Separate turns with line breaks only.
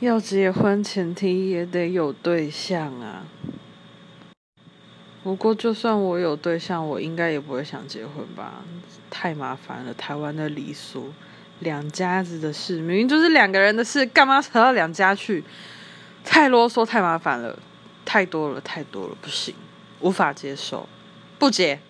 要结婚前提也得有对象啊。不过就算我有对象我应该也不会想结婚吧。太麻烦了台湾的礼俗两家子的事明明就是两个人的事干嘛扯到两家去？太啰嗦太麻烦了。太多了太多了不行无法接受。不结。